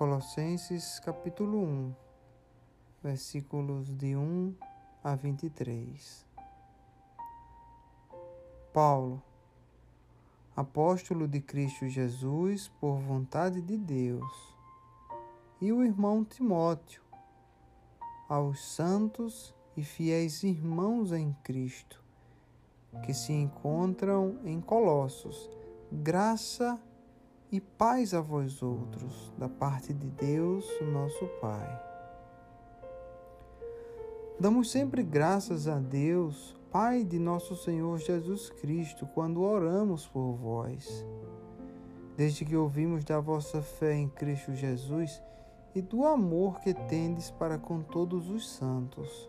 Colossenses capítulo 1, versículos de 1 a 23. Paulo, apóstolo de Cristo Jesus por vontade de Deus, e o irmão Timóteo, aos santos e fiéis irmãos em Cristo, que se encontram em Colossos, graça e paz a vós outros, da parte de Deus, nosso Pai. Damos sempre graças a Deus, Pai de nosso Senhor Jesus Cristo, quando oramos por vós. Desde que ouvimos da vossa fé em Cristo Jesus e do amor que tendes para com todos os santos,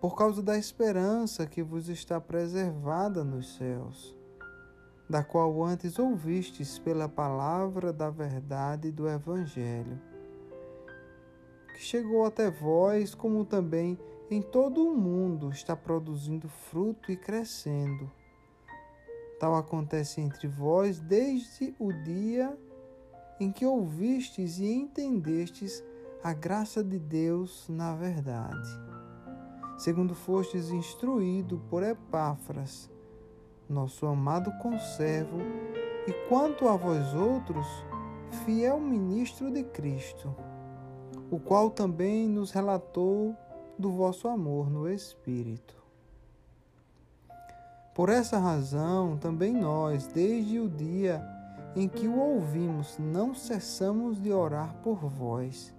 por causa da esperança que vos está preservada nos céus, da qual antes ouvistes pela palavra da verdade do Evangelho, que chegou até vós, como também em todo o mundo está produzindo fruto e crescendo. Tal acontece entre vós desde o dia em que ouvistes e entendestes a graça de Deus na verdade. Segundo fostes instruído por Epáfras, nosso amado conservo, e quanto a vós outros, fiel ministro de Cristo, o qual também nos relatou do vosso amor no Espírito. Por essa razão, também nós, desde o dia em que o ouvimos, não cessamos de orar por vós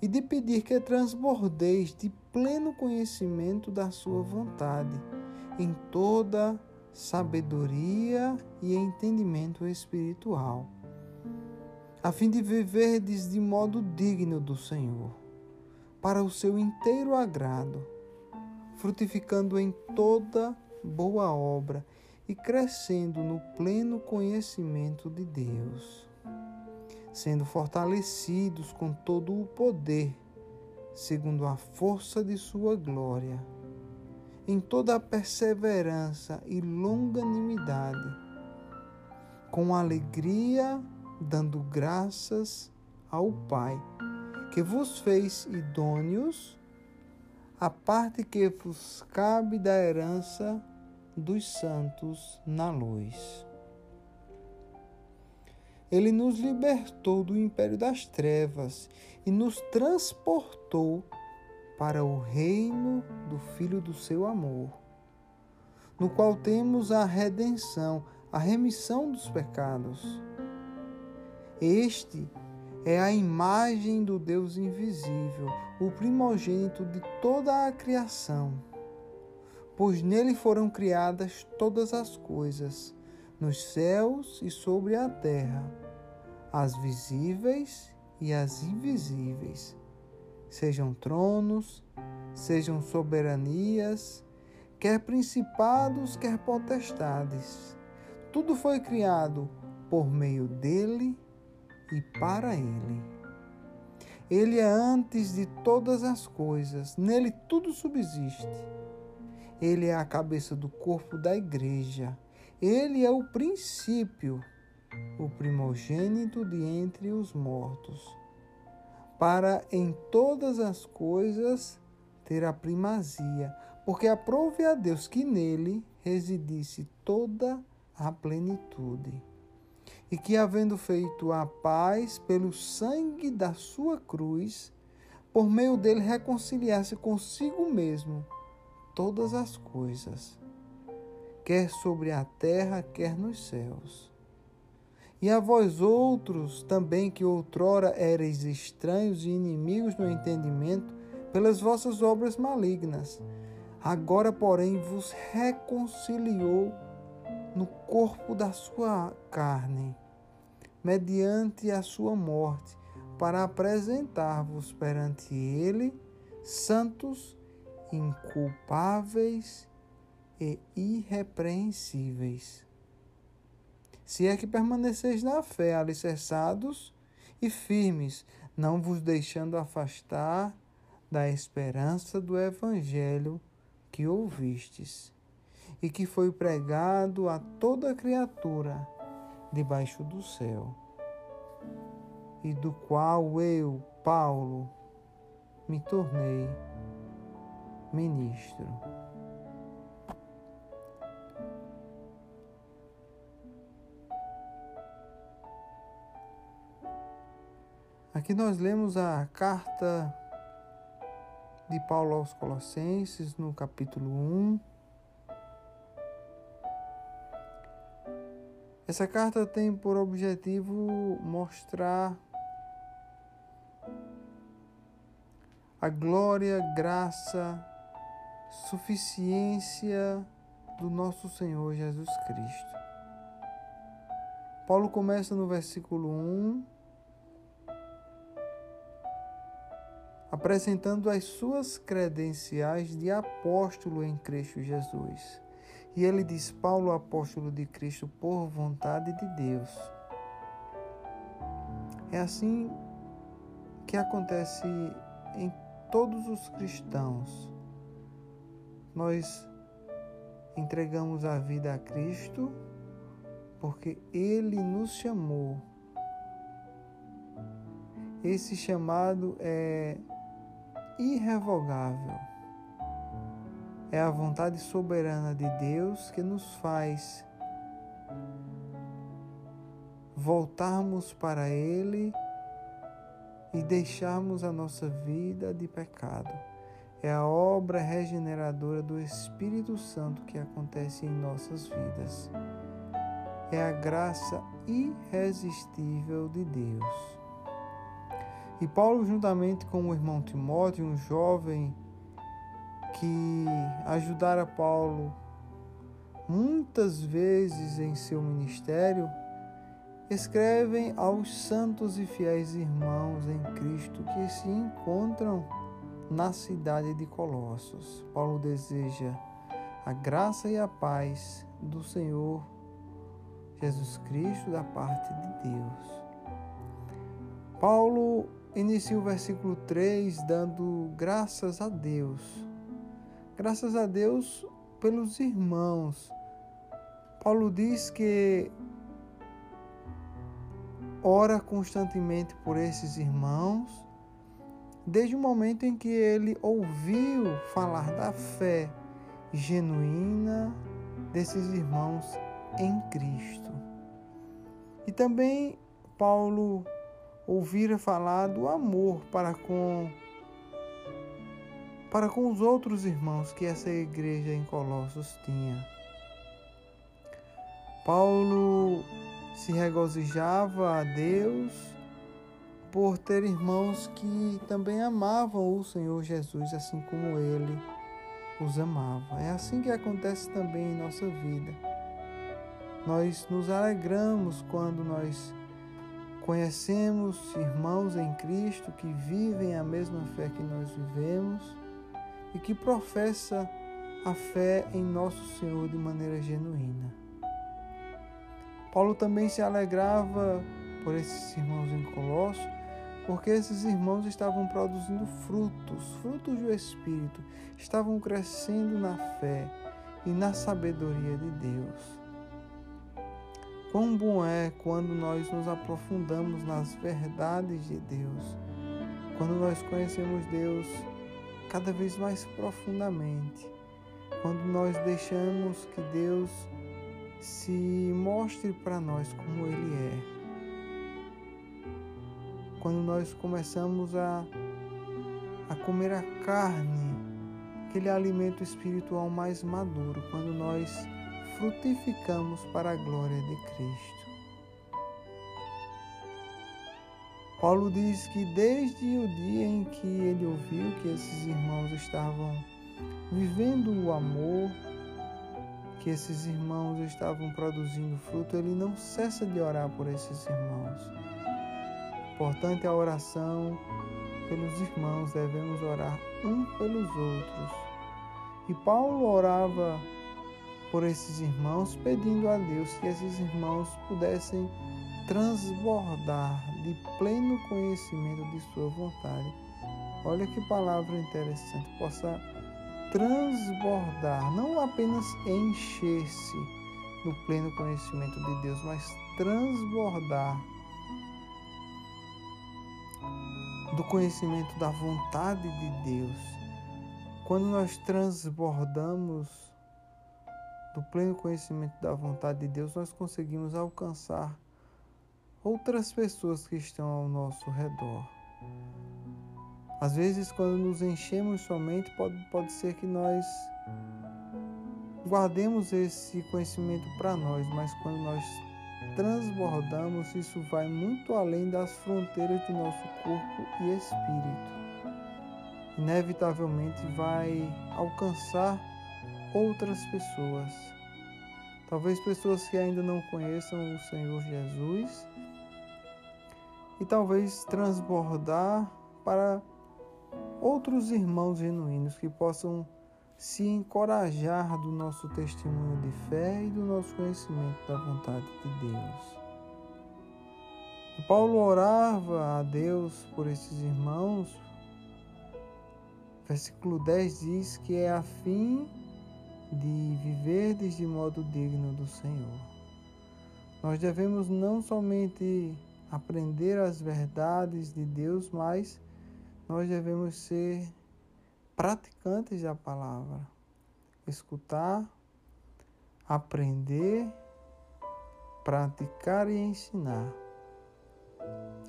e de pedir que transbordeis de pleno conhecimento da Sua vontade, em toda sabedoria e entendimento espiritual, a fim de viverdes de modo digno do Senhor para o seu inteiro agrado, frutificando em toda boa obra e crescendo no pleno conhecimento de Deus, sendo fortalecidos com todo o poder, segundo a força de sua glória, em toda a perseverança e longanimidade, com alegria, dando graças ao Pai que vos fez idôneos a parte que vos cabe da herança dos santos na luz. Ele nos libertou do império das trevas e nos transportou para o reino do Filho do seu amor, no qual temos a redenção, a remissão dos pecados. Este é a imagem do Deus invisível, o primogênito de toda a criação. Pois nele foram criadas todas as coisas, nos céus e sobre a terra, as visíveis e as invisíveis, sejam tronos, sejam soberanias, quer principados, quer potestades. Tudo foi criado por meio dele e para Ele. Ele é antes de todas as coisas, nele tudo subsiste. Ele é a cabeça do corpo da igreja. Ele é o princípio, o primogênito de entre os mortos, para em todas as coisas ter a primazia, porque aprove a Deus que nele residisse toda a plenitude e que, havendo feito a paz pelo sangue da sua cruz, por meio dele reconciliasse consigo mesmo todas as coisas, quer sobre a terra, quer nos céus. E a vós outros também que outrora erais estranhos e inimigos no entendimento pelas vossas obras malignas, agora, porém, vos reconciliou no corpo da sua carne, mediante a sua morte, para apresentar-vos perante Ele santos, inculpáveis e irrepreensíveis. Se é que permaneceis na fé, alicerçados e firmes, não vos deixando afastar da esperança do Evangelho que ouvistes e que foi pregado a toda criatura debaixo do céu. e do qual eu, Paulo, me tornei ministro. Aqui nós lemos a carta de Paulo aos Colossenses, no capítulo 1. Essa carta tem por objetivo mostrar a glória, graça, suficiência do nosso Senhor Jesus Cristo. Paulo começa no versículo 1 apresentando as suas credenciais de apóstolo em Cristo Jesus. E ele diz: Paulo, apóstolo de Cristo, por vontade de Deus. É assim que acontece em todos os cristãos. Nós entregamos a vida a Cristo porque Ele nos chamou. Esse chamado é irrevogável. É a vontade soberana de Deus que nos faz voltarmos para Ele e deixarmos a nossa vida de pecado. É a obra regeneradora do Espírito Santo que acontece em nossas vidas. É a graça irresistível de Deus. E Paulo, juntamente com o irmão Timóteo, um jovem que ajudara Paulo muitas vezes em seu ministério, escrevem aos santos e fiéis irmãos em Cristo que se encontram na cidade de Colossos. Paulo deseja a graça e a paz do Senhor Jesus Cristo da parte de Deus. Paulo inicia o versículo 3 dando graças a Deus. Graças a Deus pelos irmãos. Paulo diz que ora constantemente por esses irmãos, desde o momento em que ele ouviu falar da fé genuína desses irmãos em Cristo. E também Paulo ouvira falar do amor para com para com os outros irmãos que essa igreja em Colossos tinha. Paulo se regozijava a Deus por ter irmãos que também amavam o Senhor Jesus assim como ele os amava. É assim que acontece também em nossa vida. Nós nos alegramos quando nós Conhecemos irmãos em Cristo que vivem a mesma fé que nós vivemos e que professa a fé em nosso Senhor de maneira genuína. Paulo também se alegrava por esses irmãos em Colosso, porque esses irmãos estavam produzindo frutos, frutos do Espírito, estavam crescendo na fé e na sabedoria de Deus. Quão bom é quando nós nos aprofundamos nas verdades de Deus, quando nós conhecemos Deus cada vez mais profundamente, quando nós deixamos que Deus se mostre para nós como Ele é, quando nós começamos a, a comer a carne, aquele alimento espiritual mais maduro, quando nós frutificamos para a glória de Cristo. Paulo diz que desde o dia em que ele ouviu que esses irmãos estavam vivendo o amor, que esses irmãos estavam produzindo fruto, ele não cessa de orar por esses irmãos. Importante a oração pelos irmãos, devemos orar um pelos outros. E Paulo orava por esses irmãos, pedindo a Deus que esses irmãos pudessem transbordar de pleno conhecimento de Sua vontade. Olha que palavra interessante, possa transbordar, não apenas encher-se do pleno conhecimento de Deus, mas transbordar do conhecimento da vontade de Deus. Quando nós transbordamos do pleno conhecimento da vontade de Deus, nós conseguimos alcançar outras pessoas que estão ao nosso redor. Às vezes, quando nos enchemos somente, pode, pode ser que nós guardemos esse conhecimento para nós, mas quando nós transbordamos, isso vai muito além das fronteiras do nosso corpo e espírito. Inevitavelmente vai alcançar outras pessoas. Talvez pessoas que ainda não conheçam o Senhor Jesus e talvez transbordar para outros irmãos genuínos que possam se encorajar do nosso testemunho de fé e do nosso conhecimento da vontade de Deus. Paulo orava a Deus por esses irmãos. Versículo 10 diz que é a fim de viverdes de modo digno do Senhor. Nós devemos não somente aprender as verdades de Deus, mas nós devemos ser praticantes da palavra. Escutar, aprender, praticar e ensinar.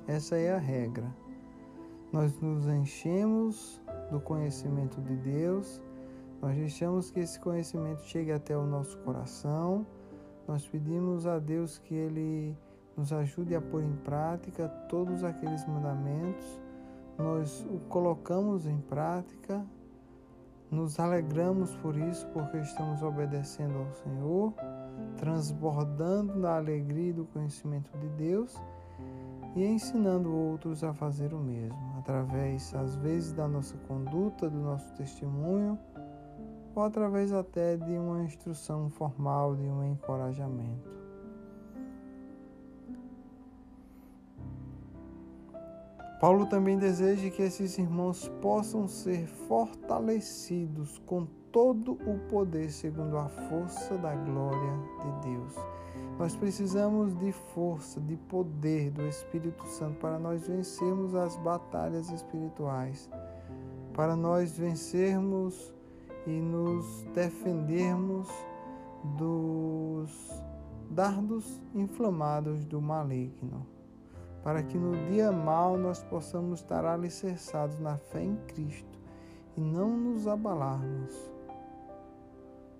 Essa é a regra. Nós nos enchemos do conhecimento de Deus, nós deixamos que esse conhecimento chegue até o nosso coração, nós pedimos a Deus que Ele nos ajude a pôr em prática todos aqueles mandamentos, nós o colocamos em prática nos alegramos por isso, porque estamos obedecendo ao Senhor, transbordando da alegria do conhecimento de Deus e ensinando outros a fazer o mesmo, através, às vezes, da nossa conduta, do nosso testemunho, ou através até de uma instrução formal, de um encorajamento. Paulo também deseja que esses irmãos possam ser fortalecidos com todo o poder segundo a força da glória de Deus. Nós precisamos de força, de poder do Espírito Santo para nós vencermos as batalhas espirituais, para nós vencermos e nos defendermos dos dardos inflamados do maligno para que no dia mal nós possamos estar alicerçados na fé em Cristo e não nos abalarmos.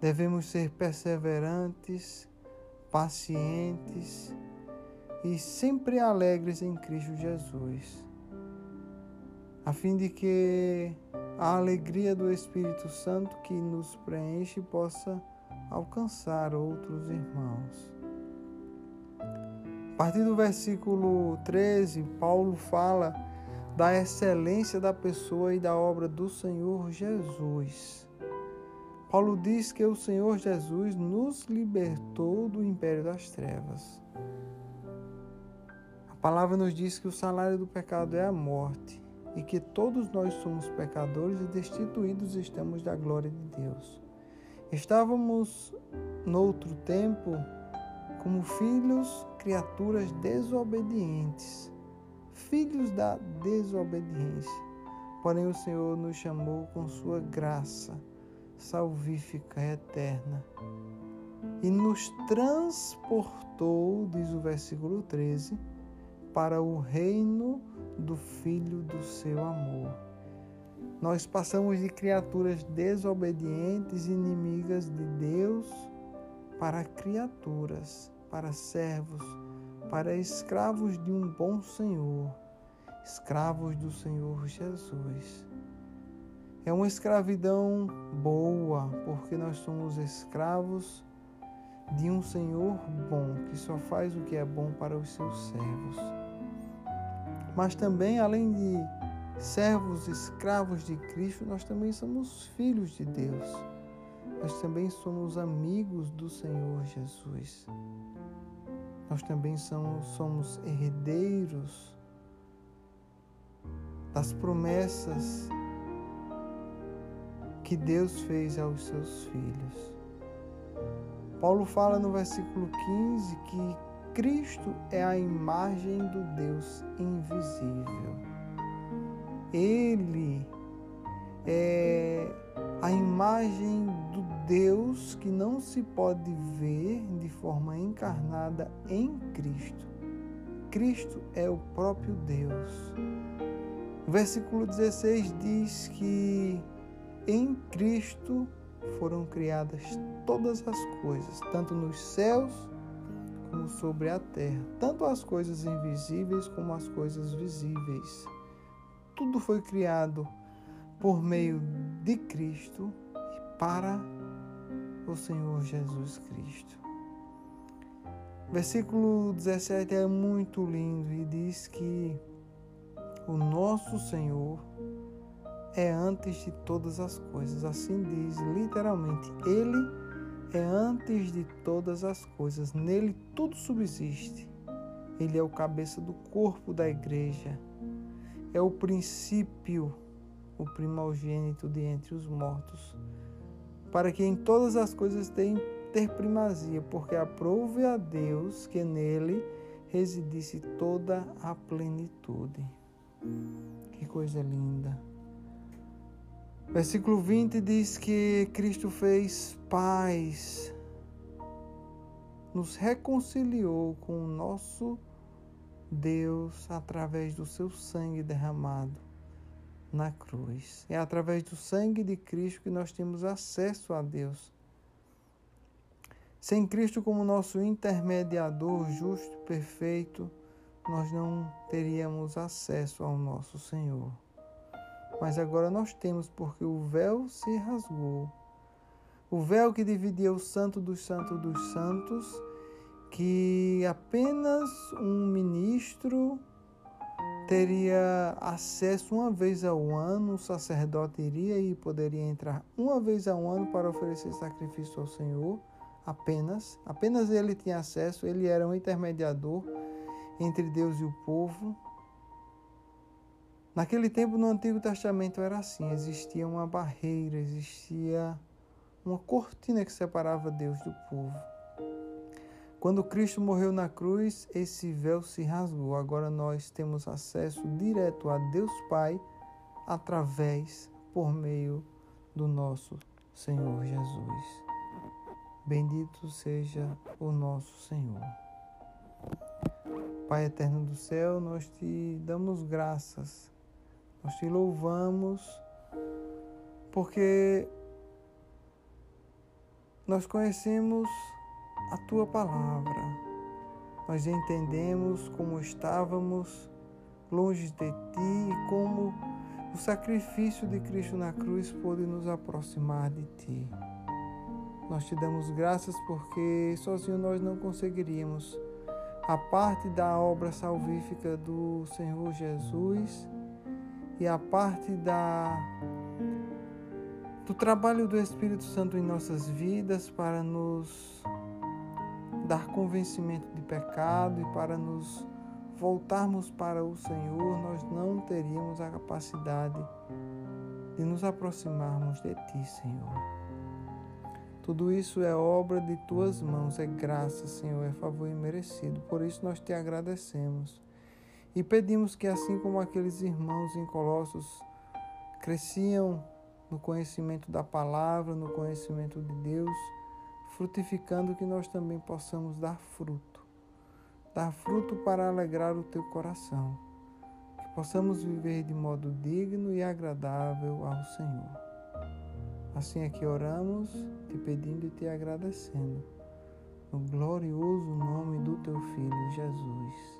Devemos ser perseverantes, pacientes e sempre alegres em Cristo Jesus, a fim de que a alegria do Espírito Santo que nos preenche possa alcançar outros irmãos partir do versículo 13, Paulo fala da excelência da pessoa e da obra do Senhor Jesus. Paulo diz que o Senhor Jesus nos libertou do império das trevas. A palavra nos diz que o salário do pecado é a morte e que todos nós somos pecadores e destituídos estamos da glória de Deus. Estávamos noutro tempo como filhos, criaturas desobedientes, filhos da desobediência. Porém, o Senhor nos chamou com sua graça salvífica eterna e nos transportou, diz o versículo 13, para o reino do Filho do seu amor. Nós passamos de criaturas desobedientes, inimigas de Deus, para criaturas, para servos, para escravos de um bom Senhor, escravos do Senhor Jesus. É uma escravidão boa, porque nós somos escravos de um Senhor bom, que só faz o que é bom para os seus servos. Mas também, além de servos escravos de Cristo, nós também somos filhos de Deus nós também somos amigos do Senhor Jesus. Nós também somos, herdeiros das promessas que Deus fez aos seus filhos. Paulo fala no versículo 15 que Cristo é a imagem do Deus invisível. Ele é a imagem do Deus que não se pode ver de forma encarnada em Cristo. Cristo é o próprio Deus. O versículo 16 diz que em Cristo foram criadas todas as coisas, tanto nos céus como sobre a terra, tanto as coisas invisíveis como as coisas visíveis. Tudo foi criado por meio de Cristo e para o Senhor Jesus Cristo. Versículo 17 é muito lindo e diz que o nosso Senhor é antes de todas as coisas. Assim diz literalmente, Ele é antes de todas as coisas. Nele tudo subsiste. Ele é o cabeça do corpo da igreja. É o princípio, o primogênito de entre os mortos, para que em todas as coisas tenha ter primazia, porque aprove a Deus que nele residisse toda a plenitude. Que coisa linda. Versículo 20 diz que Cristo fez paz, nos reconciliou com o nosso Deus através do seu sangue derramado na cruz. É através do sangue de Cristo que nós temos acesso a Deus. Sem Cristo como nosso intermediador justo, perfeito, nós não teríamos acesso ao nosso Senhor mas agora nós temos, porque o véu se rasgou. O véu que dividia o santo dos santos dos santos, que apenas um ministro teria acesso uma vez ao ano, o sacerdote iria e poderia entrar uma vez ao ano para oferecer sacrifício ao Senhor, apenas, apenas ele tinha acesso, ele era um intermediador entre Deus e o povo, Naquele tempo, no Antigo Testamento, era assim: existia uma barreira, existia uma cortina que separava Deus do povo. Quando Cristo morreu na cruz, esse véu se rasgou. Agora nós temos acesso direto a Deus Pai através, por meio do nosso Senhor Jesus. Bendito seja o nosso Senhor. Pai eterno do céu, nós te damos graças nós te louvamos porque nós conhecemos a tua palavra. Nós entendemos como estávamos longe de ti e como o sacrifício de Cristo na cruz pôde nos aproximar de ti. Nós te damos graças porque sozinho nós não conseguiríamos. A parte da obra salvífica do Senhor Jesus e a parte da do trabalho do Espírito Santo em nossas vidas para nos dar convencimento de pecado e para nos voltarmos para o Senhor, nós não teríamos a capacidade de nos aproximarmos de Ti, Senhor. Tudo isso é obra de Tuas mãos, é graça, Senhor, é favor imerecido. Por isso nós te agradecemos. E pedimos que, assim como aqueles irmãos em Colossos cresciam no conhecimento da palavra, no conhecimento de Deus, frutificando, que nós também possamos dar fruto. Dar fruto para alegrar o teu coração. Que possamos viver de modo digno e agradável ao Senhor. Assim é que oramos, te pedindo e te agradecendo. No glorioso nome do teu Filho Jesus.